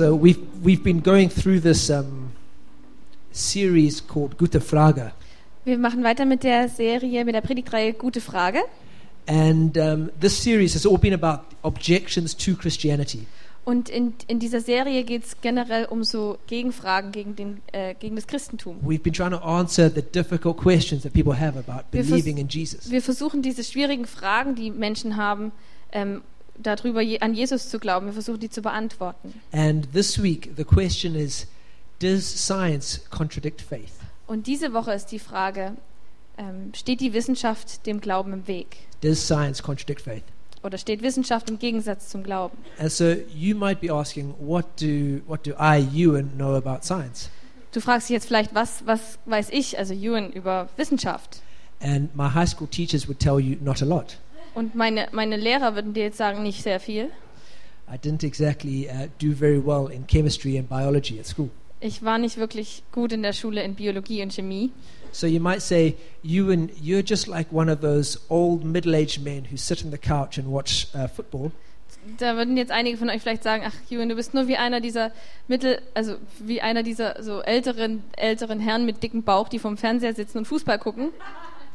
So we've we've been going through this um, series called Gute Frage, Wir machen weiter mit der Serie, mit der Predigtreihe Gute Frage. and um, this series has all been about objections to Christianity. Und in, in dieser Serie geht es generell um so Gegenfragen gegen, den, äh, gegen das Christentum. We've been trying to answer the difficult questions that people have about Wir vers- believing in Jesus. Wir versuchen diese schwierigen Fragen, die Menschen haben, ähm, darüber an Jesus zu glauben, wir versuchen die zu beantworten. And this week, the question is Does science contradict faith? Und diese Woche ist die Frage, ähm, steht die Wissenschaft dem Glauben im Weg? Does science contradict faith? Oder steht Wissenschaft im Gegensatz zum Glauben? And so you might be asking, what do, what do I, Ewan, know about science? Du fragst dich jetzt vielleicht, was, was weiß ich, also Ewan, über Wissenschaft? And my high school teachers would tell you not a lot. Und meine, meine Lehrer würden dir jetzt sagen, nicht sehr viel. I didn't exactly uh, do very well in chemistry and biology at school. Ich war nicht wirklich gut in der Schule in Biologie und Chemie. So you might say, Ewan, you're just like one of those old middle aged men who sit on the couch and watch uh, football. Da würden jetzt einige von euch vielleicht sagen, ach Ewan, du bist nur wie einer dieser Mittel, also wie einer dieser so älteren, älteren Herren mit dicken Bauch, die vom Fernseher sitzen und Fußball gucken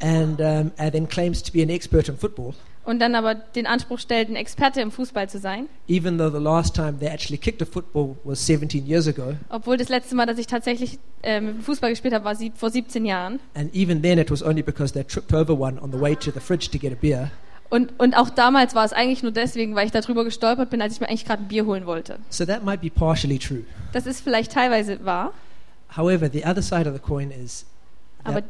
And, um, and then claims to be an expert in football, und dann aber den Anspruch stellt, ein Experte im Fußball zu sein. even though the last time they actually kicked a football was 17 years ago. Obwohl das letzte Mal, dass ich tatsächlich ähm, Fußball gespielt habe, war sie, vor 17 Jahren. And even then, it was only because they tripped over one on the way to the fridge to get a beer. Und, und auch damals war es eigentlich nur deswegen, weil ich darüber gestolpert bin, als ich mir eigentlich gerade ein Bier holen wollte. So that might be partially true. Das ist vielleicht teilweise wahr, However, the other side of the coin is aber,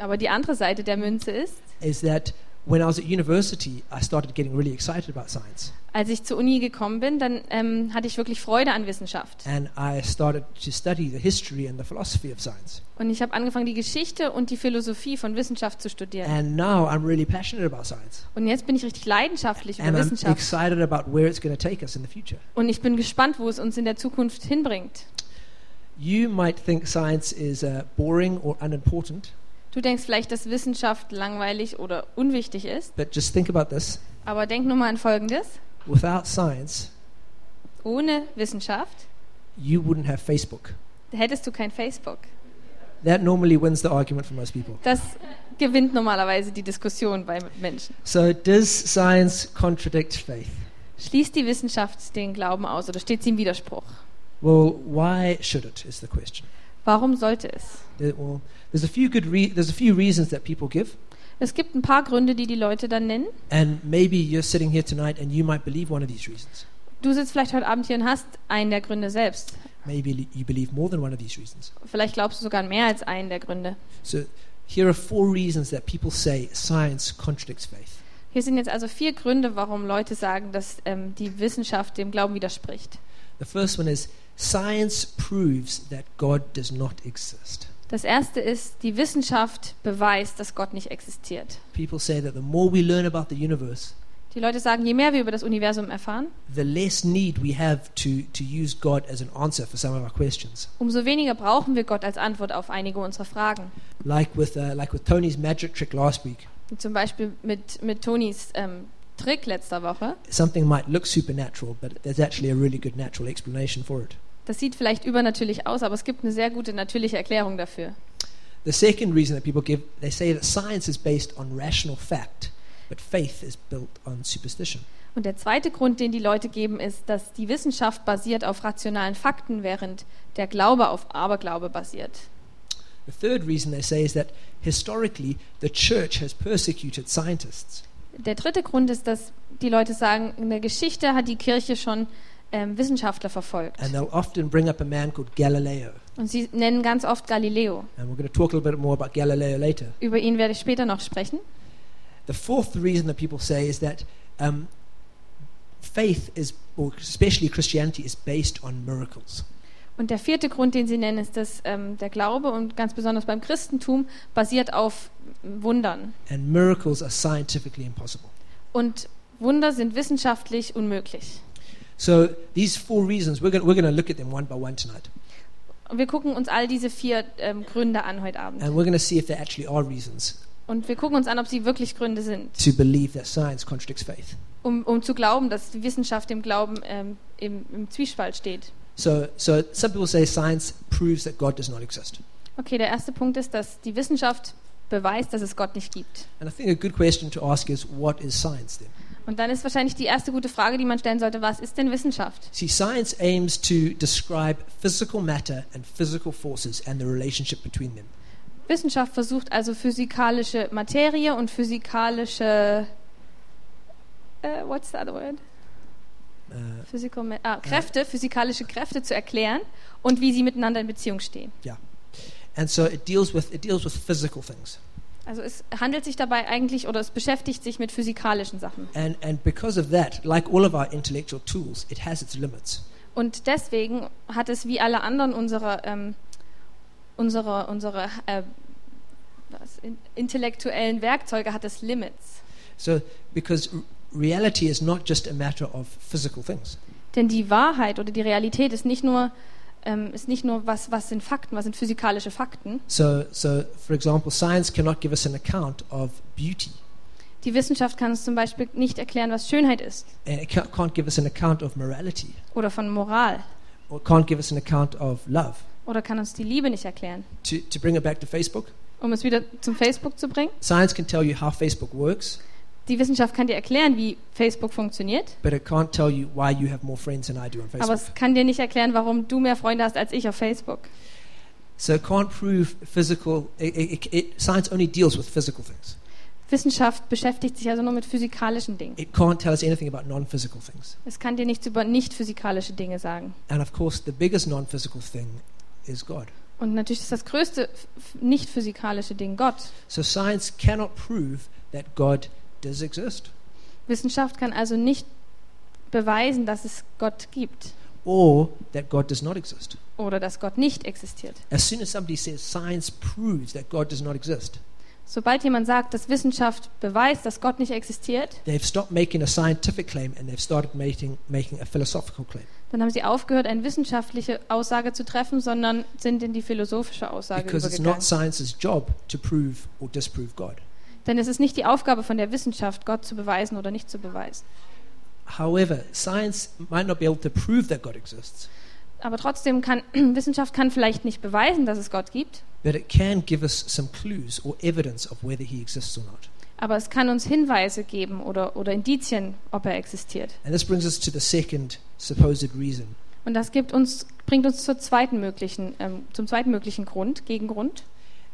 aber die andere Seite der Münze ist, is that when I was at university, I started getting really excited about science. als ich zur Uni gekommen bin, dann ähm, hatte ich wirklich Freude an Wissenschaft. And I started to study the history and the philosophy of science. Und ich habe angefangen, die Geschichte und die Philosophie von Wissenschaft zu studieren. And now I'm really passionate about science. Und jetzt bin ich richtig leidenschaftlich über I'm Wissenschaft. excited about where it's going to take us in the future. Und ich bin gespannt, wo es uns in der Zukunft hinbringt. You might think science is uh, boring or unimportant, Du denkst vielleicht, dass Wissenschaft langweilig oder unwichtig ist, but just think about this. aber denk nur mal an Folgendes. Without science, Ohne Wissenschaft you wouldn't have Facebook. hättest du kein Facebook. That normally wins the argument for most people. Das gewinnt normalerweise die Diskussion bei Menschen. So, does science contradict faith? Schließt die Wissenschaft den Glauben aus oder steht sie im Widerspruch? Well, why should it? Is the question. Warum sollte es? There's a few good re- there's a few reasons that people give, Es gibt ein paar Gründe, die die Leute dann nennen. and maybe you're sitting here tonight and you might believe one of these reasons. Du sitzt vielleicht heute Abend hier und hast einen der Gründe selbst. Maybe you believe more than one of these reasons. Vielleicht glaubst du sogar mehr als einen der Gründe. So, here are four reasons that people say science contradicts faith. Hier sind jetzt also vier Gründe, warum Leute sagen, dass ähm, die Wissenschaft dem Glauben widerspricht. The first one is science proves that God does not exist. Das erste ist, die Wissenschaft beweist, dass Gott nicht existiert. People say that the more we learn about the universe, Die Leute sagen, je mehr wir über das Universum erfahren, the less need we have to, to use God as an answer for some of our questions. umso weniger brauchen wir Gott als Antwort auf einige unserer Fragen. Like with, uh, like with Tony's magic trick last week. Zum Beispiel mit, mit Tonis ähm, Trick letzter Woche. Something might look supernatural, but there's actually a really good natural explanation for it. Das sieht vielleicht übernatürlich aus, aber es gibt eine sehr gute natürliche Erklärung dafür. The second reason that people give, they say that science is based on rational fact, but faith is built on superstition. Und der zweite Grund, den die Leute geben, ist, dass die Wissenschaft basiert auf rationalen Fakten, während der Glaube auf Aberglaube basiert. The third reason they say is that historically the church has persecuted scientists. Der dritte Grund ist, dass die Leute sagen, in der Geschichte hat die Kirche schon ähm, Wissenschaftler verfolgt. And they'll often bring up a man called Galileo. Und sie nennen ganz oft Galileo. And we're going to talk a little bit more about Galileo later. Über ihn werde ich später noch sprechen. The fourth reason that people say is that um, faith is, or especially Christianity, is based on miracles. Und der vierte Grund, den sie nennen, ist, dass ähm, der Glaube und ganz besonders beim Christentum basiert auf Wundern. And miracles are scientifically impossible. Und Wunder sind wissenschaftlich unmöglich. So these four reasons, we're going we're to look at them one by one tonight. Und wir gucken uns all diese vier ähm, Gründe an heute Abend. And we're going to see if there actually are reasons Und wir gucken uns an, ob sie wirklich Gründe sind, to believe that science contradicts faith. um, um zu glauben, dass die Wissenschaft dem Glauben ähm, im, im Zwiespalt steht. So, so some people say science proves that God does not exist. Okay, der erste Punkt ist, dass die Wissenschaft beweist, dass es Gott nicht gibt. And I think a good question to ask is, what is science then? Und dann ist wahrscheinlich die erste gute Frage, die man stellen sollte, was ist denn Wissenschaft? See, science aims to describe physical matter and physical forces and the relationship between them. Wissenschaft versucht also physikalische Materie und physikalische äh, what's the other word? Uh, Physical ah, Kräfte, physikalische Kräfte zu erklären und wie sie miteinander in Beziehung stehen. and so it deals with it deals with physical things. Also es handelt sich dabei eigentlich oder es beschäftigt sich mit physikalischen Sachen. And and because of that, like all of our intellectual tools, it has its limits. Und deswegen hat es wie alle anderen unserer ähm, unsere, unsere äh, in, intellektuellen Werkzeuge hat es Limits. So because reality is not just a matter of physical things. Denn die Wahrheit oder die Realität ist nicht nur ähm, ist nicht nur was was sind Fakten, was sind physikalische Fakten. So so for example, science cannot give us an account of beauty. Die Wissenschaft kann uns zum Beispiel nicht erklären, was Schönheit ist And it ca- can't give us an account of morality oder von Moral or can't give us an account of love. oder kann uns die Liebe nicht erklären. To to bring it back to Facebook, Um es wieder zum Facebook zu bringen. science can tell you how Facebook works, Die Wissenschaft kann dir erklären, wie Facebook funktioniert, aber es kann dir nicht erklären, warum du mehr Freunde hast als ich auf Facebook. So it can't prove physical. It, it, it, science only deals with physical things. Wissenschaft beschäftigt sich also nur mit physikalischen Dingen. It can't tell us anything about non-physical things. Es kann dir nichts über nicht physikalische Dinge sagen. And of course, the biggest non-physical thing is God. Und natürlich ist das größte nicht physikalische Ding Gott. So science cannot prove that God does exist, Wissenschaft kann also nicht beweisen, dass es Gott gibt or that God does not exist. oder dass Gott nicht existiert. As soon as somebody says science proves that God does not exist, Sobald jemand sagt, dass Wissenschaft beweist, dass Gott nicht existiert, they've stopped making a scientific claim and they've started making making a philosophical claim. dann haben sie aufgehört, eine wissenschaftliche Aussage zu treffen, sondern sind in die philosophische Aussage Because it's übergegangen. not science's job to prove or disprove God. Denn es ist nicht die Aufgabe von der Wissenschaft, Gott zu beweisen oder nicht zu beweisen. However, science might not be able to prove that God exists, Aber trotzdem kann Wissenschaft kann vielleicht nicht beweisen, dass es Gott gibt, but it can give us some clues or evidence of whether he exists or not. aber es kann uns Hinweise geben oder, oder Indizien, ob er existiert. And this brings us to the second supposed reason. Und das gibt uns, bringt uns zur zweiten möglichen, ähm, zum zweiten möglichen Grund, Gegengrund.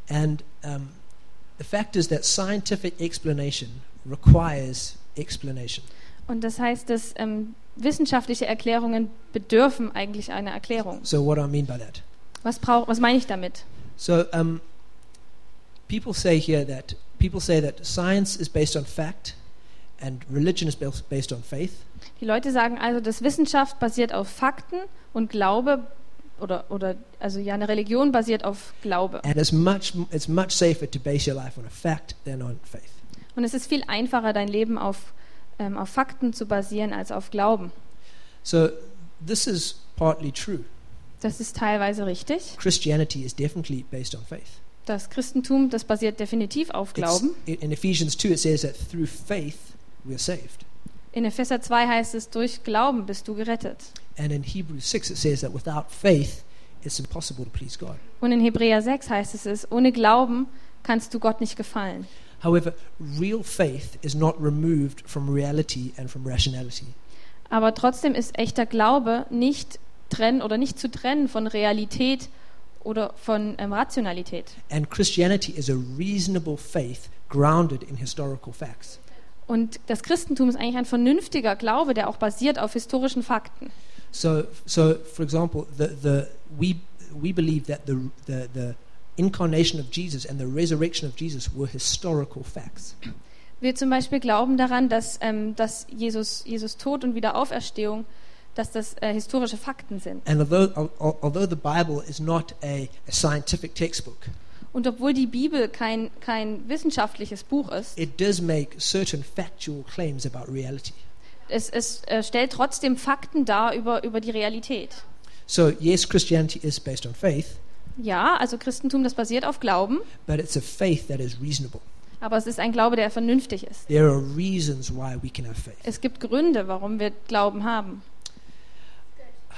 And um, the fact is that scientific explanation requires explanation. Und das heißt, dass ähm, wissenschaftliche Erklärungen bedürfen eigentlich einer Erklärung. So, what do I mean by that? Was, brauch, was meine ich damit? So, um, people say here that people say that science is based on fact, and religion is bas- based on faith. Die Leute sagen also, dass Wissenschaft basiert auf Fakten und Glaube oder, oder also ja, eine Religion basiert auf Glaube. And it's much it's much safer to base your life on a fact than on faith. Und es ist viel einfacher, dein Leben auf, ähm, auf Fakten zu basieren als auf Glauben. So, this is partly true. Das ist teilweise richtig. Christianity is definitely based on faith. Das Christentum, das basiert definitiv auf It's- Glauben. in in Ephesians 2, it says that through faith we are saved. In Epheser 2 heißt es, durch Glauben bist du gerettet. And in Hebrews 6, it says that without faith, it's impossible to please God. Und in Hebräer 6 heißt es, es, ohne Glauben kannst du Gott nicht gefallen. However, real faith is not removed from reality and from rationality. Aber trotzdem ist echter Glaube nicht trennen oder nicht zu trennen von Realität oder von ähm, Rationalität. And Christianity is a reasonable faith grounded in historical facts. Und das Christentum ist eigentlich ein vernünftiger Glaube, der auch basiert auf historischen Fakten. So, so for example, the, the, we, we believe that the, the, the incarnation of Jesus and the resurrection of Jesus were historical facts. Wir zum Beispiel glauben daran, dass, ähm, dass Jesus, Jesus Tod und Wiederauferstehung, dass das äh, historische Fakten sind. And although, al- al- although the Bible is not a, a scientific textbook, Und obwohl die Bibel kein, kein wissenschaftliches Buch ist, it does make certain factual claims about reality. Es, es äh, stellt trotzdem Fakten dar über, über die Realität. So, yes, Christianity is based on faith, Ja, also Christentum, das basiert auf Glauben, but it's a faith that is reasonable. Aber es ist ein Glaube, der vernünftig ist. There are reasons why we can have faith. Es gibt Gründe, warum wir Glauben haben.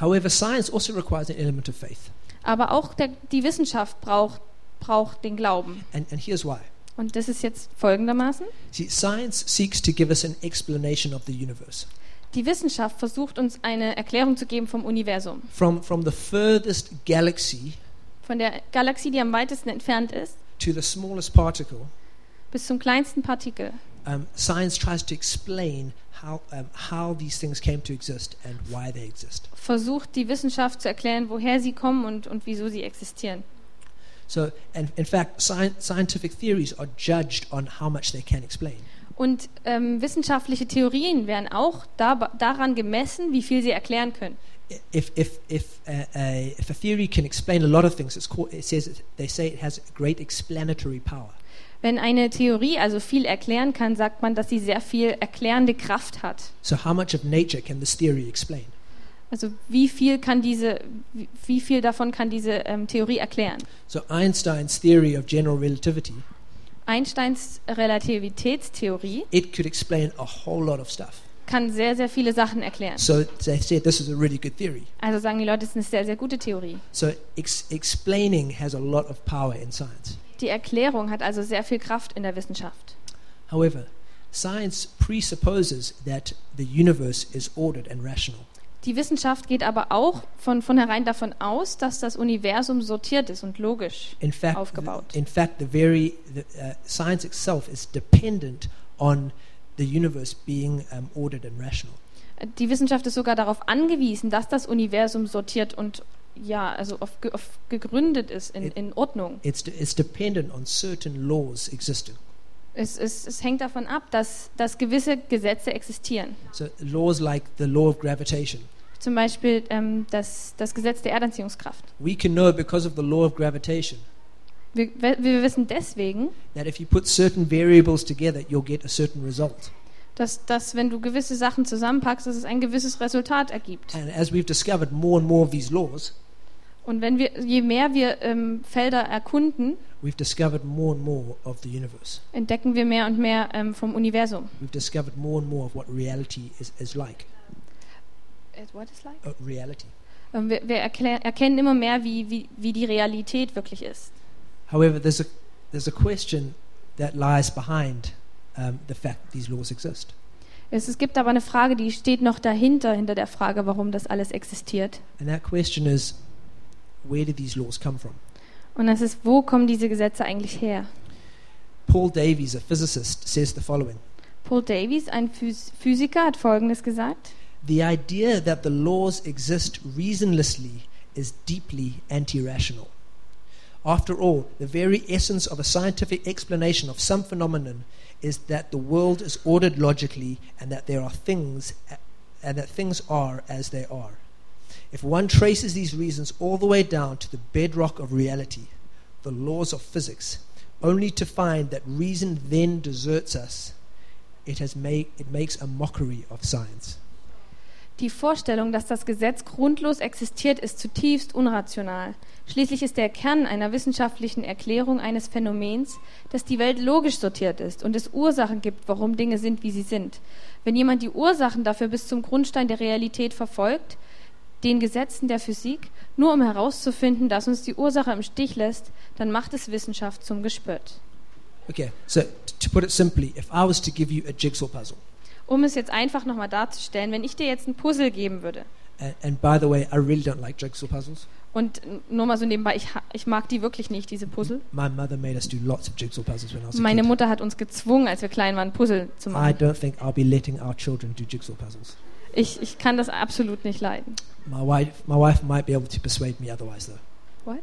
However, science also requires an element of faith. Aber auch der, die Wissenschaft braucht, braucht den Glauben. And, and here's why. Und das ist jetzt folgendermaßen. See, science seeks to give us an explanation of the universe. Die Wissenschaft versucht uns eine Erklärung zu geben vom Universum. From, from the furthest galaxy Von der Galaxie, die am weitesten entfernt ist, to the smallest particle, bis zum kleinsten Partikel. um, science tries to explain how, um, how these things came to exist and why they exist. Versucht die Wissenschaft zu erklären, woher sie kommen und, und wieso sie existieren. So, and in fact, sci- scientific theories are judged on how much they can explain. Und ähm, wissenschaftliche Theorien werden auch da, daran gemessen, wie viel sie erklären können. If, if, if, uh, a, if a theory can explain a lot of things, it's called, it says it, they say it has great explanatory power. Wenn eine Theorie also viel erklären kann, sagt man, dass sie sehr viel erklärende Kraft hat. So, how much of nature can this theory explain? Also wie viel kann diese, wie- viel davon kann diese ähm, Theorie erklären? So, Einstein's theory of general relativity, Einsteins Relativitätstheorie it could explain a whole lot of stuff. kann sehr, sehr viele Sachen erklären. So, they said this is a really good theory. Also sagen die Leute, es ist eine sehr, sehr gute Theorie. So, ex- explaining has a lot of power in science. Die Erklärung hat also sehr viel Kraft in der Wissenschaft. However, science presupposes that the universe is ordered and rational. Die Wissenschaft geht aber auch von vornherein davon aus, dass das Universum sortiert ist und logisch. In fact, Aufgebaut. in fact, the very the, uh, science itself is dependent on the universe being um, ordered and rational. Die Wissenschaft ist sogar darauf angewiesen, dass das Universum sortiert und ja, also auf, auf gegründet ist in, in Ordnung. It's it's dependent on certain laws existing. Es, es, es hängt davon ab, dass, dass gewisse Gesetze existieren. So laws like the law of gravitation. Zum Beispiel ähm, das, das Gesetz der Erdanziehungskraft. We can know because of the law of gravitation Wir, wir wissen deswegen, that if you put certain variables together, you'll get a certain result. dass, dass wenn du gewisse Sachen zusammenpackst, dass es ein gewisses Resultat ergibt. And as we've discovered more and more of these laws, Und wenn wir, je mehr wir ähm, Felder erkunden, we've discovered more and more of the universe. entdecken wir mehr und mehr ähm, vom Universum. We've discovered more and more of what reality is, is like. What is like? Uh, reality. Ähm, wir wir erklär, erkennen immer mehr, wie, wie, wie die Realität wirklich ist. However, there's a, there's a question that lies behind um, the fact that these laws exist. Es, es gibt aber eine Frage, die steht noch dahinter, hinter der Frage, warum das alles existiert. And that question is where do these laws come from? Und das ist, wo kommen diese Gesetze eigentlich her? Paul Davies, a physicist, says the following Paul Davies, ein Phys Physiker, hat Folgendes gesagt. The idea that the laws exist reasonlessly is deeply anti rational. After all, the very essence of a scientific explanation of some phenomenon is that the world is ordered logically and that there are things and that things are as they are. If one traces these reasons all the way down to the bedrock of reality, the laws of physics, only to find that reason then deserts us, it, has make, it makes a mockery of science. Die Vorstellung, dass das Gesetz grundlos existiert, ist zutiefst unrational. Schließlich ist der Kern einer wissenschaftlichen Erklärung eines Phänomens, dass die Welt logisch sortiert ist und es Ursachen gibt, warum Dinge sind, wie sie sind. Wenn jemand die Ursachen dafür bis zum Grundstein der Realität verfolgt, den Gesetzen der Physik, nur um herauszufinden, dass uns die Ursache im Stich lässt, dann macht es Wissenschaft zum Gespött. Okay, so to put it simply, if I was to give you a jigsaw puzzle, Um es jetzt einfach nochmal darzustellen, wenn ich dir jetzt ein Puzzle geben würde, and, and by the way, I really don't like jigsaw puzzles. und nur mal so nebenbei, ich, ich mag die wirklich nicht, diese Puzzle. My mother made us do lots of jigsaw puzzles when I was a Meine kid. Mutter hat uns gezwungen, als wir klein waren, Puzzle zu I machen. don't think I'll be letting our children do jigsaw puzzles. Ich, ich kann das absolut nicht leiden. My wife, my wife might be able to persuade me otherwise, though. What?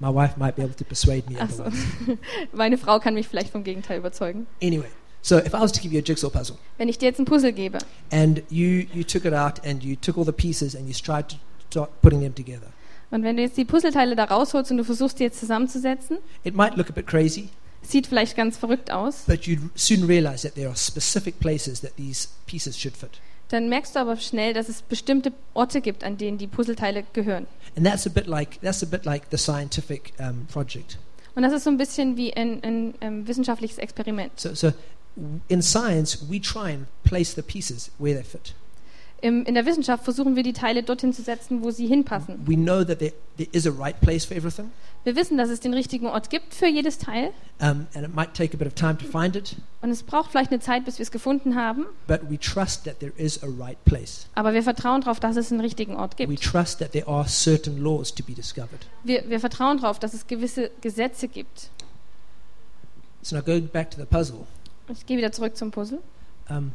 My wife might be able to persuade me Ach so. otherwise. Meine Frau kann mich vielleicht vom Gegenteil überzeugen. Anyway, so if I was to give you a jigsaw puzzle, Wenn ich dir jetzt ein Puzzle gebe and you you took it out and you took all the pieces and you tried to start putting them together, und wenn du jetzt die Puzzleteile da rausholst und du versuchst, die jetzt zusammenzusetzen, it might look a bit crazy, sieht vielleicht ganz verrückt aus, but you'd soon realize that there are specific places that these pieces should fit. Dann merkst du aber schnell, dass es bestimmte Orte gibt, an denen die Puzzleteile gehören. And that's a bit like that's a bit like the scientific um, project. Und das ist so ein bisschen wie ein, ein, ähm, wissenschaftliches Experiment. So, so in science, we try and place the pieces where they fit. Im, in der Wissenschaft versuchen wir die Teile dorthin zu setzen, wo sie hinpassen. We know that there, there is a right place for everything, Wir wissen, dass es den richtigen Ort gibt für jedes Teil. um, and it might take a bit of time to find it, Und es braucht vielleicht eine Zeit, bis wir es gefunden haben. but we trust that there is a right place. Aber wir vertrauen darauf, dass es einen richtigen Ort We gibt. trust that there are certain laws to be discovered. Wir, wir vertrauen darauf, dass es gewisse Gesetze gibt. So now going back to the puzzle, Ich gehe wieder zurück zum Puzzle. um,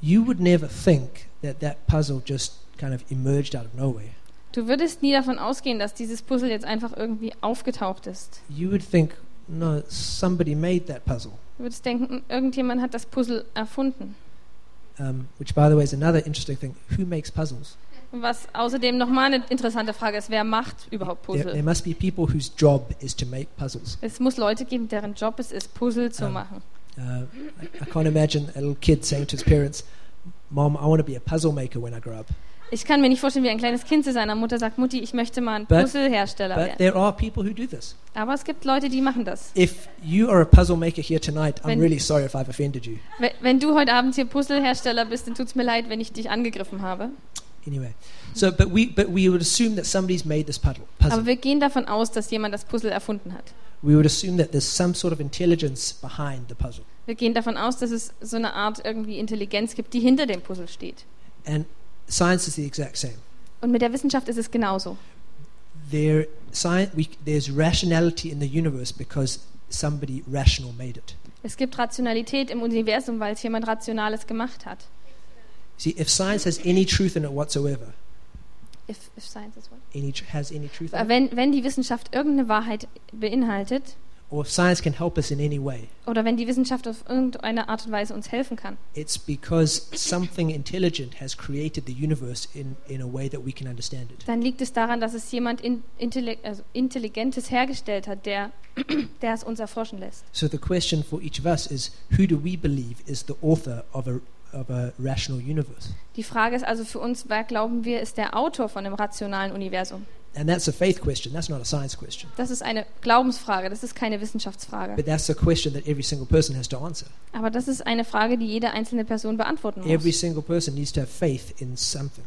you would never think that that puzzle just kind of emerged out of nowhere. Du würdest nie davon ausgehen, dass dieses Puzzle jetzt einfach irgendwie aufgetaucht ist. You would think, no, somebody made that puzzle. Du würdest denken, irgendjemand hat das Puzzle erfunden. Um, which, by the way, is another interesting thing. Who makes puzzles? Was außerdem nochmal eine interessante Frage ist, wer macht überhaupt There, there Puzzle? must be people whose job is to make puzzles. Es muss Leute geben, deren Job es ist, Puzzle zu Ähm, machen. Uh, I, I can't imagine a little kid saying to his parents, Mom, I want to be a puzzle maker when I grow up. Ich kann mir nicht vorstellen, wie ein kleines Kind zu seiner Mutter sagt, Mutti, ich möchte mal ein But- Puzzlehersteller But werden. there are people who do this. Aber es gibt Leute, die machen das. If you are a puzzle maker here tonight, I'm Wenn- really sorry if I've offended you. We- Wenn du heute Abend hier Puzzlehersteller bist, dann tut es mir leid, wenn ich dich angegriffen habe. Anyway, so but we but we would assume that somebody's made this puzzle. Aber wir gehen davon aus, dass jemand das Puzzle erfunden hat. We would assume that there's some sort of intelligence behind the puzzle. Wir gehen davon aus, dass es so eine Art irgendwie Intelligenz gibt, die hinter dem Puzzle steht. And science is the exact same. Und mit der Wissenschaft ist es genauso. There, science, we, there's rationality in the universe because somebody rational made it. Es gibt Rationalität im Universum, weil es jemand Rationales gemacht hat. See, if science has any truth in it whatsoever, If, if science is what? any has any truth Wenn, wenn die Wissenschaft irgendeine Wahrheit beinhaltet or if science can help us in any way, oder wenn die Wissenschaft auf irgendeine Art und Weise uns helfen kann, it's because something intelligent has created the universe in, in a way that we can understand it. dann liegt es daran, dass es jemand in, Intelle also Intelligentes hergestellt hat, der, der es uns erforschen lässt. So the question for each of us is who do we believe is the author of a, of a rational universe? Die Frage ist also für uns, wer glauben wir, ist der Autor von dem rationalen Universum? And that's a faith question, that's not a science question. Das ist eine Glaubensfrage, das ist keine Wissenschaftsfrage. But that's a question that every single person has to answer. Aber das ist eine Frage, die jede einzelne Person beantworten Every muss. single person needs to have faith in something.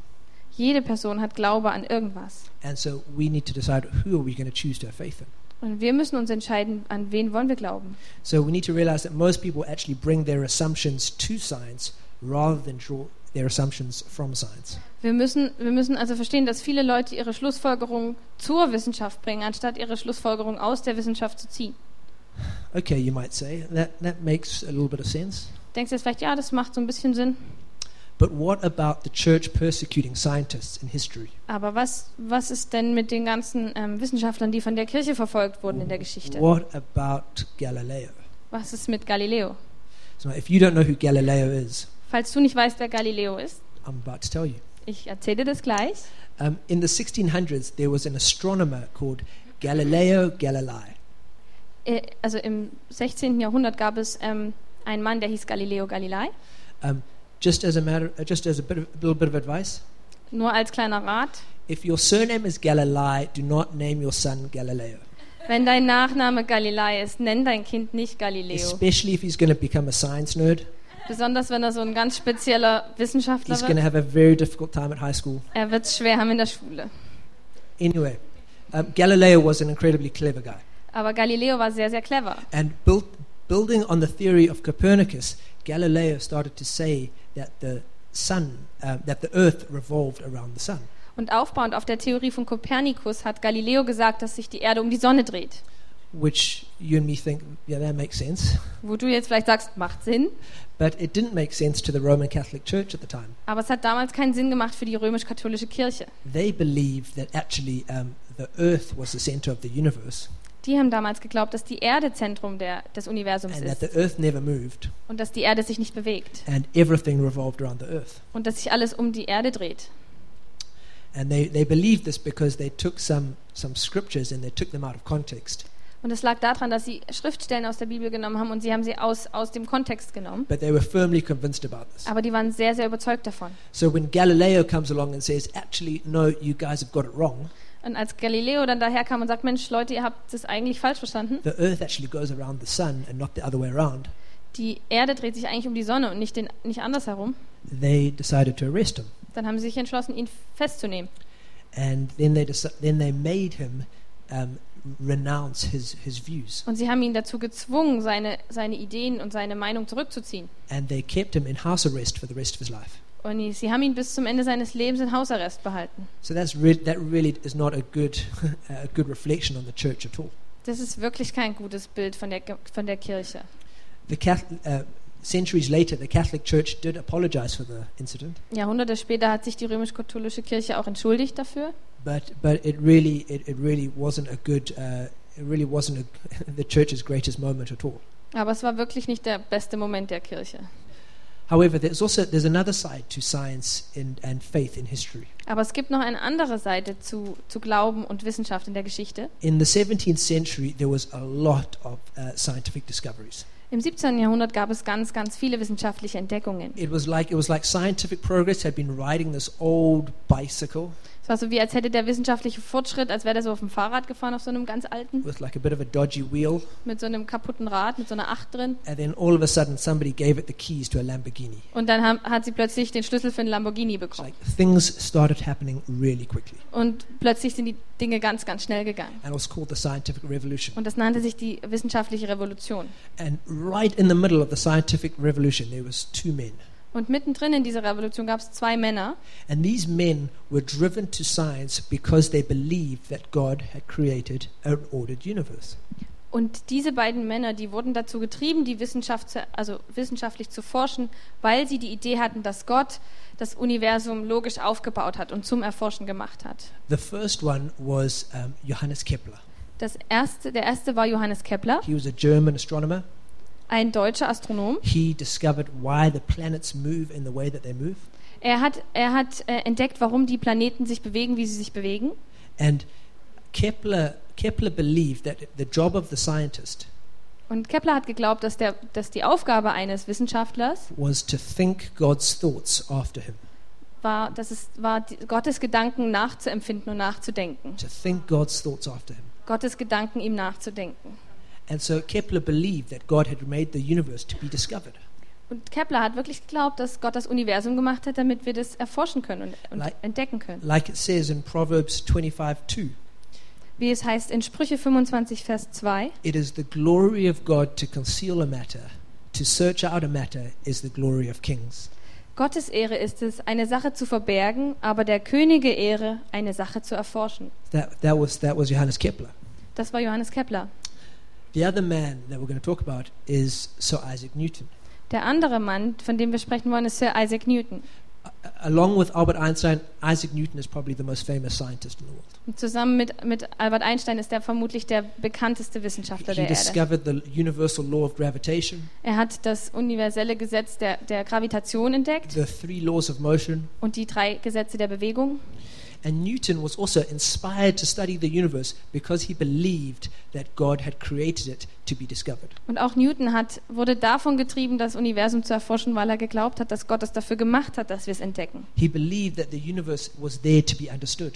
Jede Person hat Glaube an irgendwas. And so we need to decide who are we going to choose to have faith in. Und wir müssen uns entscheiden, an wen wollen wir glauben. So we need to realize that most people actually bring their assumptions to science rather than draw their assumptions from science. Wir müssen, wir müssen also verstehen, dass viele Leute ihre Schlussfolgerung zur Wissenschaft bringen, anstatt ihre Schlussfolgerung aus der Wissenschaft zu ziehen. Okay, you might say, that, that makes a little bit of sense. Denkst du jetzt vielleicht, ja, das macht so ein bisschen Sinn. But what about the church persecuting scientists in history? Aber was, was ist denn mit den ganzen ähm, Wissenschaftlern, die von der Kirche verfolgt wurden in der Geschichte? What about Galileo? Was ist mit Galileo? So if you don't know who Galileo is, Falls du nicht weißt, wer Galileo ist, I'm about to tell you. ich erzähle dir das gleich. Um, in the 1600s, there was an astronomer called Galileo Galilei. Äh, Also im 16. Jahrhundert gab es ähm, einen Mann, der hieß Galileo Galilei. Um, just as a matter, uh, just as a, bit of, a little bit of advice, Nur als kleiner Rat, if your surname is Galilei, do not name your son Galileo, wenn dein Nachname Galilei ist, nenn dein Kind nicht Galileo. especially if he's going to become a science nerd. Besonders wenn er so ein ganz spezieller Wissenschaftler He's going to wird. have a very difficult time at high school. Er wird es schwer haben in der Schule. Anyway, um, Galileo was an incredibly clever guy, Aber Galileo war sehr, sehr clever. and built, building on the theory of Copernicus, Galileo started to say that the sun, uh, that the Earth revolved around the sun. Und aufbauend auf der Theorie von Kopernikus hat Galileo gesagt, dass sich die Erde um die Sonne dreht. which you and me think, yeah, that makes sense. Wo du jetzt vielleicht sagst, macht Sinn. But it didn't make sense to the Roman Catholic Church at the time. Aber es hat damals keinen Sinn gemacht für die römisch-katholische Kirche. They believed that actually um, the earth was the center of the universe Die haben damals geglaubt, dass die Erde Zentrum der, des Universums and that ist the earth never moved und dass die Erde sich nicht bewegt and everything revolved around the earth. und dass sich alles um die Erde dreht. And they, they believed this because they took some, some scriptures and they took them out of context. Und es lag daran, dass sie Schriftstellen aus der Bibel genommen haben und sie haben sie aus, aus dem Kontext genommen. But they were firmly convinced about this. Aber die waren sehr, sehr überzeugt davon. So when Galileo comes along and says, actually, no, you guys have got it wrong, Und als Galileo dann daherkam und sagt, Mensch, Leute, ihr habt das eigentlich falsch verstanden. the earth actually goes around the sun and not the other way around, Die Erde dreht sich eigentlich um die Sonne und nicht, den, nicht andersherum. they decided to arrest him. Dann haben sie sich entschlossen, ihn festzunehmen. And then they, then they made him um, renounce his, his views. Und sie haben ihn dazu gezwungen, seine, seine Ideen und seine Meinung zurückzuziehen. And they kept him in house arrest for the rest of his life. Und sie haben ihn bis zum Ende seines Lebens in Hausarrest behalten. So that's re- that really is not a good, a good reflection on the church at all. Das ist wirklich kein gutes Bild von der, von der Kirche. The Catholic, uh, centuries later, the Catholic Church did apologize for the incident, Jahrhunderte später hat sich die römisch-katholische Kirche auch entschuldigt dafür. but but it really it, it really wasn't a good uh, it really wasn't a, the church's greatest moment at all. Aber es war wirklich nicht der beste Moment der Kirche. However, there's also there's another side to science in, and faith in history. Aber es gibt noch eine andere Seite zu, zu Glauben und Wissenschaft in der Geschichte. In the 17th century, there was a lot of uh, scientific discoveries. Im 17. Jahrhundert gab es ganz, ganz viele wissenschaftliche Entdeckungen. It was like it was like scientific progress had been riding this old bicycle Es war so wie, als hätte der wissenschaftliche Fortschritt, als wäre der so auf dem Fahrrad gefahren, auf so einem ganz alten, with like a bit of a dodgy wheel, mit so einem kaputten Rad, mit so einer Acht drin. and then all of a sudden somebody gave it the keys to a Lamborghini. Und dann haben, hat sie plötzlich den Schlüssel für einen Lamborghini bekommen. like things started happening really quickly, Und plötzlich sind die Dinge ganz, ganz schnell gegangen. and it was called the scientific revolution. Und das nannte sich die wissenschaftliche Revolution. And right in the middle of the scientific revolution, there was two men, Und mittendrin in dieser Revolution gab es zwei Männer. and these men were driven to science because they believed that God had created an ordered universe. Und diese beiden Männer, die wurden dazu getrieben, die Wissenschaft zu, also wissenschaftlich zu forschen, weil sie die Idee hatten, dass Gott das Universum logisch aufgebaut hat und zum Erforschen gemacht hat. The first one was um, Johannes Kepler. Das erste, der erste war Johannes Kepler, He was a German astronomer. Ein deutscher Astronom. He discovered why the planets move in the way that they move. Er hat, er hat äh, entdeckt, warum die Planeten sich bewegen, wie sie sich bewegen. And Kepler, Kepler believed that the job of the scientist Und Kepler hat geglaubt, dass, der, dass die Aufgabe eines Wissenschaftlers was to think God's thoughts after him, war, dass es war, die, Gottes Gedanken nachzuempfinden und nachzudenken. to think God's thoughts after him. Gottes Gedanken ihm nachzudenken. And so Kepler believed that God had made the universe to be discovered. Und Kepler hat wirklich geglaubt, dass Gott das Universum gemacht hat, damit wir das erforschen können und, und Like- entdecken können. Like it says in Proverbs 25 2, Wie es heißt in Sprüche 25, Vers 2, it is the glory of God to conceal a matter, to search out a matter is the glory of kings. Gottes Ehre ist es, eine Sache zu verbergen, aber der Könige Ehre, eine Sache zu erforschen. That, that, was, that was Johannes Kepler. Das war Johannes Kepler. The other man that we're going to talk about is Sir Isaac Newton. Der andere Mann, von dem wir sprechen wollen, ist Sir Isaac Newton. Along with Albert Einstein, Isaac Newton is probably the most famous scientist in the world. Und zusammen mit, mit Albert Einstein ist er vermutlich der bekannteste Wissenschaftler He der Erde. discovered the universal law of gravitation, Er hat das universelle Gesetz der, der Gravitation entdeckt the three laws of motion, und die drei Gesetze der Bewegung. And Newton was also inspired to study the universe because he believed that God had created it to be discovered. Und auch Newton hat, wurde davon getrieben, das Universum zu erforschen, weil er geglaubt hat, dass Gott es dafür gemacht hat, dass wir es entdecken. He believed that the universe was there to be understood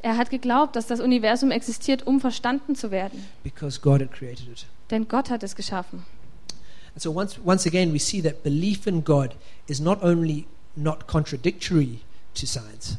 Er hat geglaubt, dass das Universum existiert, um verstanden zu werden. because God had created it. Denn Gott hat es geschaffen. And so once, once again, we see that belief in God is not only not contradictory to science,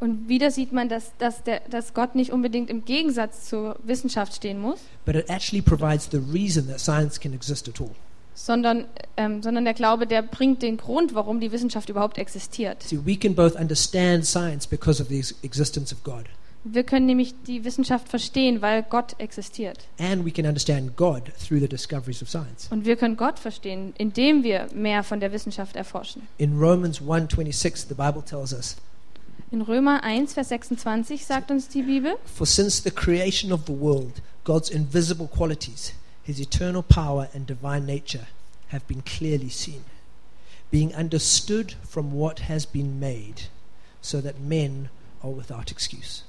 Und wieder sieht man, dass, dass, der, dass Gott nicht unbedingt im Gegensatz zur Wissenschaft stehen muss, but it actually provides the reason that science can exist at all. sondern, ähm, sondern der Glaube, der bringt den Grund, warum die Wissenschaft überhaupt existiert. See, we can both understand science because of the ex- existence of God, Wir können nämlich die Wissenschaft verstehen, weil Gott existiert. and we can understand God through the discoveries of science. Und wir können Gott verstehen, indem wir mehr von der Wissenschaft erforschen. In Romans 1:26, the Bible tells us, In Römer 1, Vers 26 sagt uns die Bibel, "For since the creation of the world, God's invisible qualities, his eternal power and divine nature have been clearly seen, being understood from what has been made, so that men are without excuse."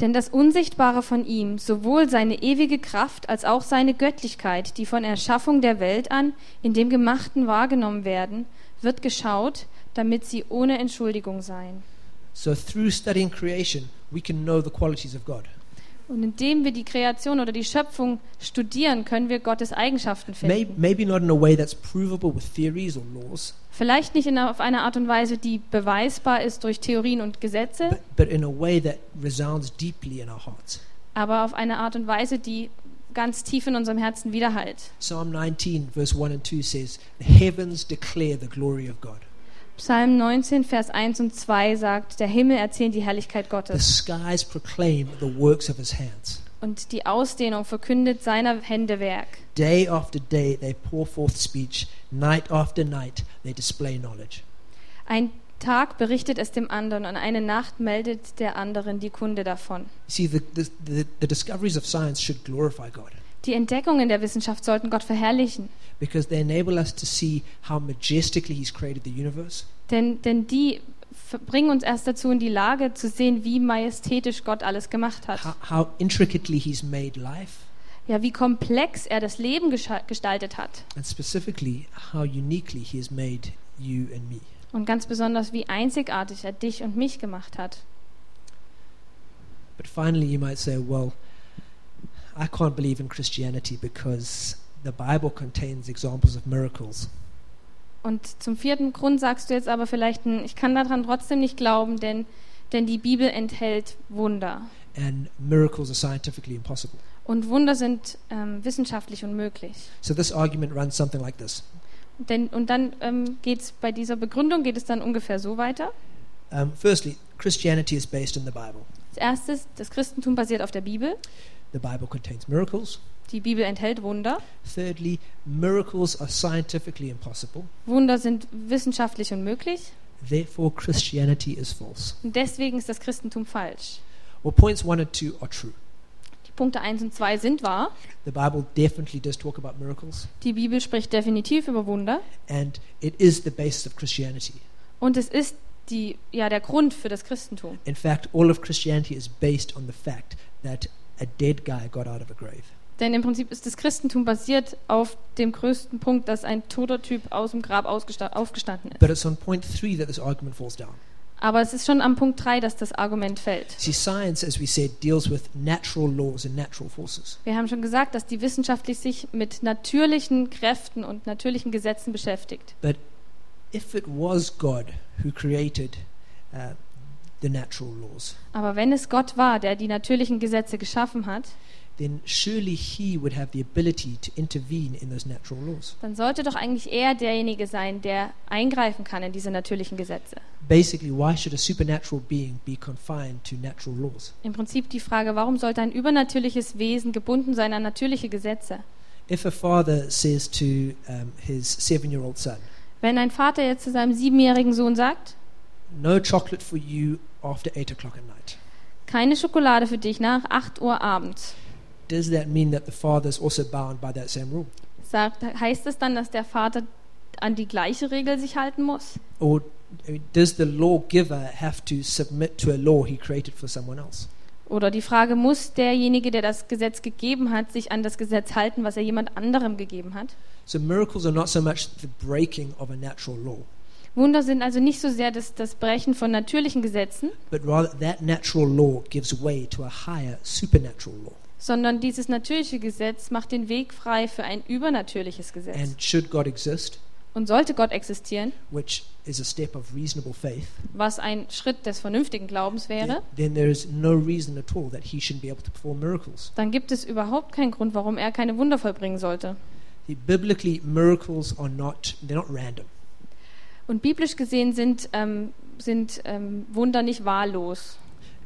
Denn das Unsichtbare von ihm, sowohl seine ewige Kraft als auch seine Göttlichkeit, die von Erschaffung der Welt an in dem Gemachten wahrgenommen werden, wird geschaut, damit sie ohne Entschuldigung seien. So through studying creation, we can know the qualities of God. Und indem wir die Kreation oder die Schöpfung studieren, können wir Gottes Eigenschaften finden. maybe not in a way that's provable with theories or laws, Vielleicht nicht in, auf eine Art und Weise, die beweisbar ist durch Theorien und Gesetze, but, but in a way that resounds deeply in our hearts. aber auf eine Art und Weise, die ganz tief in unserem Herzen widerhallt. Psalm 19, verse 1 and 2 says, The heavens declare the glory of God. Psalm 19, Vers 1 und 2 sagt, der Himmel erzählt die Herrlichkeit The Gottes skies proclaim the works of his hands. und die Ausdehnung verkündet seiner Hände Werk. Day after day they pour forth speech, night after night they display knowledge. Ein Tag berichtet es dem anderen und eine Nacht meldet der anderen die Kunde davon. See, the, the, the, the discoveries of science should glorify God Die Entdeckungen der Wissenschaft sollten Gott verherrlichen, because they enable us to see how majestically he's created the universe, denn, denn die bringen uns erst dazu in die Lage zu sehen, wie majestätisch Gott alles gemacht hat. how, how intricately he's made life, Ja, wie komplex er das Leben gestaltet hat. and specifically how uniquely he has made you and me. Und ganz besonders, wie einzigartig er dich und mich gemacht hat. But finally, you might say, well, I can't believe in Christianity because the Bible contains examples of miracles. Und zum vierten Grund sagst du jetzt aber vielleicht, hm, ich kann daran trotzdem nicht glauben, denn, denn die Bibel enthält Wunder. And miracles are scientifically impossible. Und Wunder sind ähm, wissenschaftlich unmöglich. So this argument runs something like this. Denn, und dann ähm, geht es bei dieser Begründung geht es dann ungefähr so weiter. Um, firstly, Christianity is based in the Bible. Als erstes, das Christentum basiert auf der Bibel. The Bible contains miracles. Die Bibel enthält Wunder. Thirdly, miracles are scientifically impossible. Wunder sind wissenschaftlich unmöglich. Therefore, Christianity is false. Und deswegen ist das Christentum falsch. Well, points one and two are true. Die Punkte 1 und 2 sind wahr. The Bible definitely does talk about miracles, Die Bibel spricht definitiv über Wunder. and it is the basis of Christianity. Und es ist die, ja, der Grund für das Christentum. In fact, all of Christianity is based on the fact that a dead guy got out of a grave. Denn im Prinzip ist das Christentum basiert auf dem größten Punkt, dass ein toter Typ aus dem Grab aufgestanden ist. But it's on point three that this argument falls down. Aber es ist schon am Punkt 3, dass das Argument fällt. See, science, as we said, deals with natural laws and natural forces. Wir haben schon gesagt, dass die wissenschaftlich sich mit natürlichen Kräften und natürlichen Gesetzen beschäftigt. But if it was God who created uh, the natural laws, Aber wenn es Gott war, der die natürlichen Gesetze geschaffen hat, then surely He would have the ability to intervene in those natural laws. dann sollte doch eigentlich er derjenige sein, der eingreifen kann in diese natürlichen Gesetze. Basically, why should a supernatural being be confined to natural laws? Im Prinzip die Frage, warum sollte ein übernatürliches Wesen gebunden sein an natürliche Gesetze? If a father says to um, his seven year old son, Wenn ein Vater jetzt zu seinem siebenjährigen Sohn sagt, No chocolate for you after 8 o'clock at night, keine Schokolade für dich nach 8 Uhr abends, does that mean that the father is also bound by that same rule? sagt, heißt es dann, dass der Vater an die gleiche Regel sich halten muss? Or does the lawgiver have to submit to a law he created for someone else? Oder die Frage, muss derjenige, der das Gesetz gegeben hat, sich an das Gesetz halten, was er jemand anderem gegeben hat? So miracles are not so much the breaking of a natural law, Wunder sind also nicht so sehr das, das Brechen von natürlichen Gesetzen, but rather that natural law gives way to a higher supernatural law. sondern dieses natürliche Gesetz macht den Weg frei für ein übernatürliches Gesetz. And should God exist, Und sollte Gott existieren, which is a step of reasonable faith, was ein Schritt des vernünftigen Glaubens then, wäre, then there is no reason at all that he shouldn't be able to perform miracles. dann gibt es überhaupt keinen Grund, warum er keine Wunder vollbringen sollte. See, biblically, miracles are not, they're not random. Und biblisch gesehen sind, ähm, sind ähm, Wunder nicht wahllos.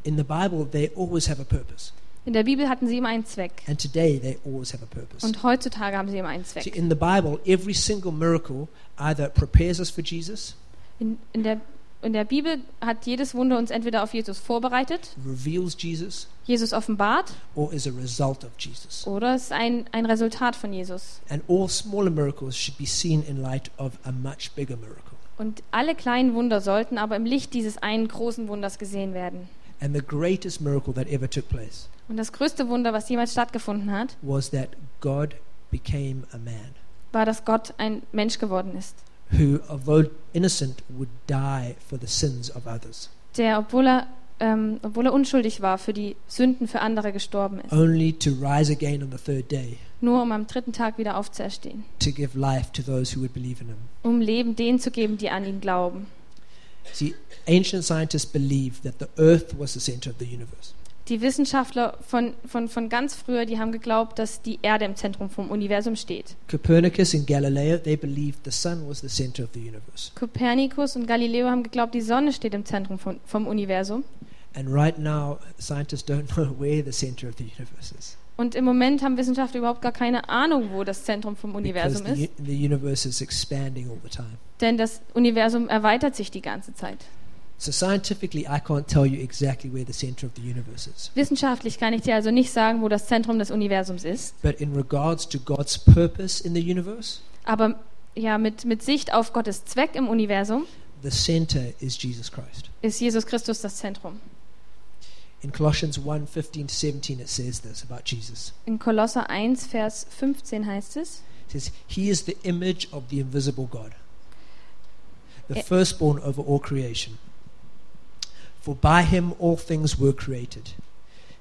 In the Bible, they always have a purpose. In der Bibel hatten sie immer einen Zweck. And today, they always have a purpose. Und heutzutage haben sie immer einen See, Zweck. in the Bible, every single miracle either prepares us for Jesus, In, in, der, in der Bibel hat jedes Wunder uns entweder auf Jesus vorbereitet, reveals Jesus, Jesus offenbart, or is a result of Jesus. oder es ist ein, ein Resultat von Jesus. And all smaller miracles should be seen in light of a much bigger miracle. Und alle kleinen Wunder sollten aber im Licht dieses einen großen Wunders gesehen werden. And the greatest miracle that ever took place Und das größte Wunder, was jemals stattgefunden hat, was that God became a man war, dass Gott ein Mensch geworden ist, who, although innocent, would die for the sins of others, der, obwohl er, ähm, obwohl er unschuldig war, für die Sünden für andere gestorben ist, only to rise again on the third day nur um am dritten Tag wieder aufzuerstehen, to give life to those who would believe in him. um Leben denen zu geben, die an ihn glauben. See, ancient scientists believed that the earth was the center of the universe. Die Wissenschaftler von, von, von ganz früher, die haben geglaubt, dass die Erde im Zentrum vom Universum steht. Copernicus and Galileo, they believed the sun was the center of the universe. Kopernikus und Galileo haben geglaubt, die Sonne steht im Zentrum vom, vom Universum. And right now, scientists don't know where the center of the universe is. Und im Moment haben Wissenschaftler überhaupt gar keine Ahnung, wo das Zentrum vom Because Universum the, ist. the universe is expanding all the time. Denn das Universum erweitert sich die ganze Zeit. So scientifically, I can't tell you exactly where the center of the universe is. Wissenschaftlich kann ich dir also nicht sagen, wo das Zentrum des Universums ist. But in regards to God's purpose in the universe, Aber ja, mit, mit Sicht auf Gottes Zweck im Universum the center is Jesus Christ. ist Jesus Christus das Zentrum. In Colossians 1 15 to 17, it says this about Jesus. In Kolosser 1, Vers 15 heißt es, It says, He is the image of the invisible God, the Eh. firstborn over all creation. For by him all things were created,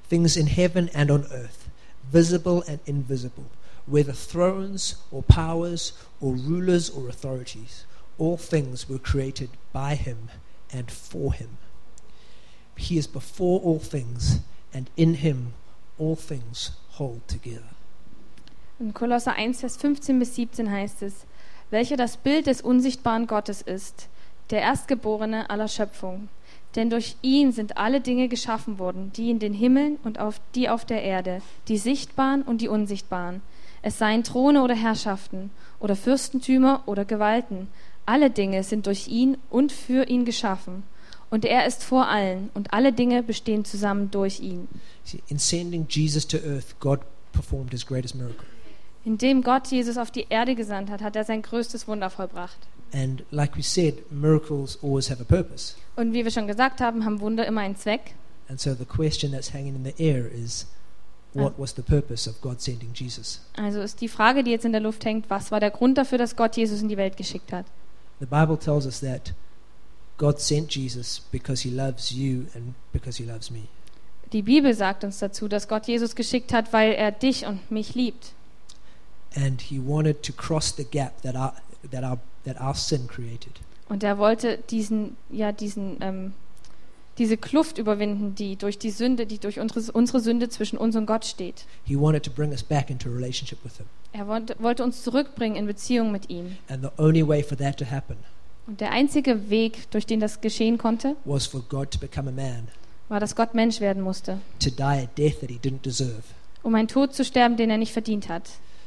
things in heaven and on earth, visible and invisible, whether thrones or powers or rulers or authorities. All things were created by him and for him. He is before all things, and in him all things hold together. In Kolosser 1, Vers 15 bis 17 heißt es, welcher das Bild des unsichtbaren Gottes ist, der Erstgeborene aller Schöpfung. Denn durch ihn sind alle Dinge geschaffen worden, die in den Himmeln und auf, die auf der Erde, die sichtbaren und die unsichtbaren. Es seien Throne oder Herrschaften oder Fürstentümer oder Gewalten. Alle Dinge sind durch ihn und für ihn geschaffen. Und er ist vor allen und alle Dinge bestehen zusammen durch ihn. In sending Jesus to earth, God performed his greatest miracle. Indem Gott Jesus auf die Erde gesandt hat, hat er sein größtes Wunder vollbracht. And like we said, miracles always have a purpose. Und wie wir schon gesagt haben, haben Wunder immer einen Zweck. And so the question that's hanging in the air is what was the purpose of God sending Jesus? Also ist die Frage, die jetzt in der Luft hängt, was war der Grund dafür, dass Gott Jesus in die Welt geschickt hat? The Bible tells us that God sent Jesus because he loves you and because he loves me. Die Bibel sagt uns dazu, dass Gott Jesus geschickt hat, weil er dich und mich liebt. And he wanted to cross the gap that our, that our, that our sin created. Und er wollte diesen, ja, diesen, ähm, diese Kluft überwinden, die durch die Sünde, die durch unsere, unsere Sünde zwischen uns und Gott steht. He wanted to bring us back into a relationship with him. Er wollte, wollte uns zurückbringen in Beziehung mit ihm. Und der einzige Weg, durch den das geschehen konnte, was for God to become a man, war, dass Gott Mensch werden musste, to die a death that he didn't deserve. um einen Tod zu sterben, den er nicht verdient hat.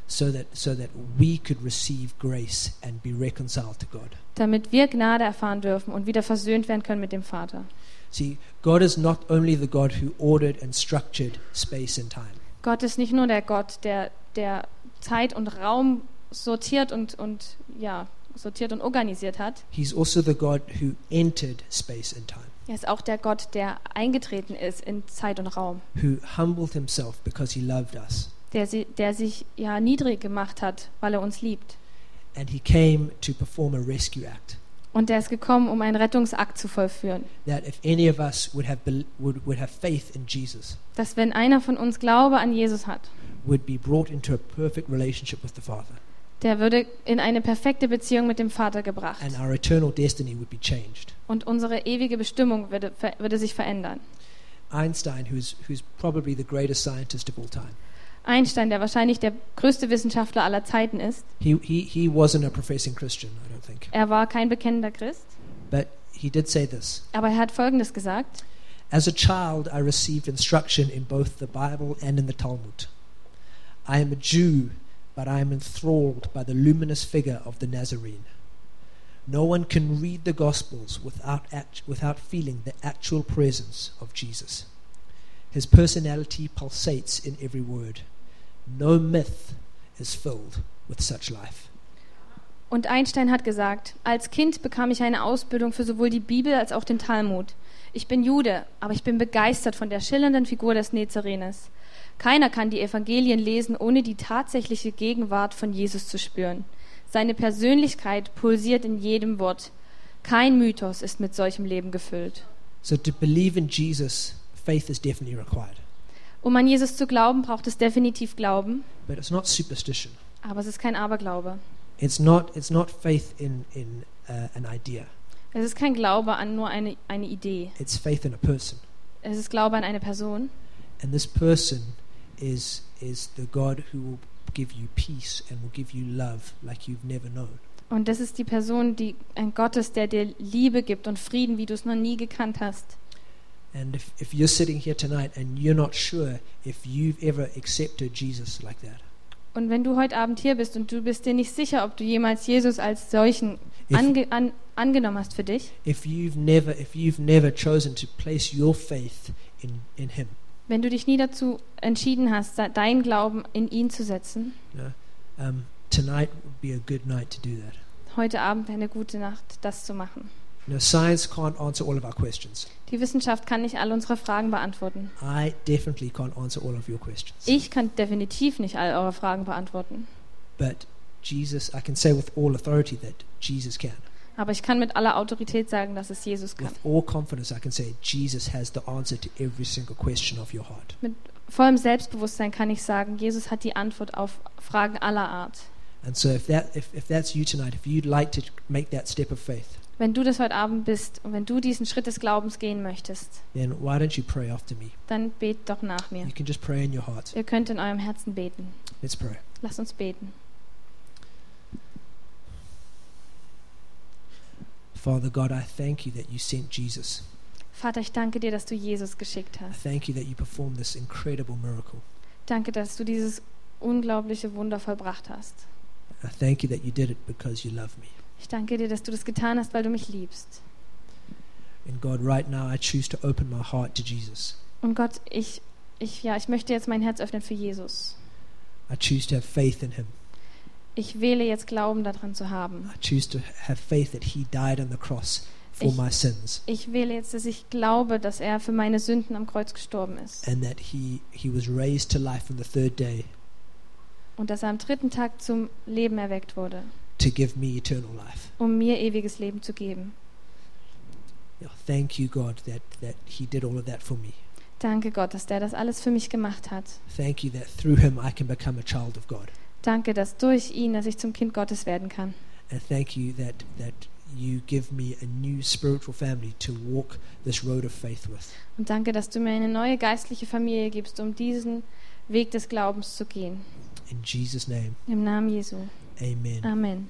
so that so that we could receive grace and be reconciled to God. damit wir Gnade erfahren dürfen und wieder versöhnt werden können mit dem Vater. See, God is not only the God who ordered and structured space and time. Gott ist nicht nur der Gott, der, der Zeit und Raum sortiert und, und ja, sortiert und organisiert hat. He's also the God who entered space and time, Er ist auch der Gott, der eingetreten ist in Zeit und Raum, who humbled himself because he loved us, der, der sich ja niedrig gemacht hat, weil er uns liebt. and he came to perform a rescue act. Und er ist gekommen, um einen Rettungsakt zu vollführen. That if any of us would have bel would, would have faith in Jesus, Dass wenn einer von uns Glaube an Jesus hat, would be brought into a perfect relationship with the Father, der würde in eine perfekte Beziehung mit dem Vater gebracht. and our eternal destiny would be changed. Und unsere ewige Bestimmung würde, würde sich verändern. Einstein, who's who's probably the greatest scientist of all time, Einstein, der wahrscheinlich der größte Wissenschaftler aller Zeiten ist, he he he wasn't a professing Christian, I don't think. er war kein bekennender Christ, But he did say this aber er hat Folgendes gesagt. As a child, I received instruction in both the Bible and in the Talmud. I am a Jew, but I am enthralled by the luminous figure of the Nazarene. No one can read the Gospels without, act, without feeling the actual presence of Jesus. His personality pulsates in every word. No myth is filled with such life. Und Einstein hat gesagt, als Kind bekam ich eine Ausbildung für sowohl die Bibel als auch den Talmud. Ich bin Jude, aber ich bin begeistert von der schillernden Figur des Nazarenes. Keiner kann die Evangelien lesen, ohne die tatsächliche Gegenwart von Jesus zu spüren. Seine Persönlichkeit pulsiert in jedem Wort. Kein Mythos ist mit solchem Leben gefüllt. So to believe in Jesus, faith is definitely required. Um an Jesus zu glauben, braucht es definitiv Glauben, But it's not superstition. aber es ist kein Aberglaube. It's not, it's not faith in, in uh, an idea. Es ist kein Glaube an nur eine, eine Idee. It's faith in a person. Es ist Glaube an eine Person. And this person is, is the God who will give you peace and will give you love like you've never known. Und das ist die Person, die ein Gott ist, der dir Liebe gibt und Frieden, wie du es noch nie gekannt hast. And if, if you're sitting here tonight and you're not sure if you've ever accepted Jesus like that, Und wenn du heute Abend hier bist und du bist dir nicht sicher, ob du jemals Jesus als solchen if, ange an angenommen hast für dich, if you've never if you've never chosen to place your faith in, in him, wenn du dich nie dazu entschieden hast, de- deinen Glauben in ihn zu setzen, know, um, tonight would be a good night to do that. heute Abend wäre eine gute Nacht, das zu machen. Know, science can't answer all of our questions. Die Wissenschaft kann nicht all unsere Fragen beantworten. I definitely can't answer all of your questions. Ich kann definitiv nicht all eure Fragen beantworten. But Jesus, I can say with all authority that Jesus can. Aber ich kann mit aller Autorität sagen, dass es Jesus kann. With all confidence, I can say Jesus has the answer to every single question of your heart. Mit vollem Selbstbewusstsein kann ich sagen, Jesus hat die Antwort auf Fragen aller Art. And so, if that if, if that's you tonight, if you'd like to make that step of faith, Wenn du das heute Abend bist und wenn du diesen Schritt des Glaubens gehen möchtest, then why don't you pray after me? dann bet doch nach mir. You can just pray in your heart. Ihr könnt in eurem Herzen beten. Let's pray. Lasst uns beten. Father God, I thank you that you sent Jesus. Vater, ich danke dir, dass du Jesus geschickt I hast. thank you that you performed this incredible miracle. Danke, dass du dieses unglaubliche Wunder vollbracht hast. I thank you that you did it because you love me. Ich danke dir, dass du das getan hast, weil du mich liebst. And God, right now I choose to open my heart to Jesus. Und Gott, ich, ich, ja, ich möchte jetzt mein Herz öffnen für Jesus. I choose to have faith in him. Ich wähle jetzt Glauben daran zu haben. I choose to have faith that he died on the cross for Ich- my sins Ich wähle jetzt, dass ich glaube, dass er für meine Sünden am Kreuz gestorben ist. and that he, he was raised to life on the third day Und dass er am dritten Tag zum Leben erweckt wurde, to give me eternal life. um mir ewiges Leben zu geben. Yeah, thank you, God, that, that he did all of that for me. Danke Gott, dass der das alles für mich gemacht hat. Thank you that through him I can become a child of God. Danke, dass durch ihn, dass ich zum Kind Gottes werden kann. And thank you that, that you give me a new spiritual family to walk this road of faith with. Und danke, dass du mir eine neue geistliche Familie gibst, um diesen Weg des Glaubens zu gehen. In Jesus' name, Im Namen Jesu. amen. Amen.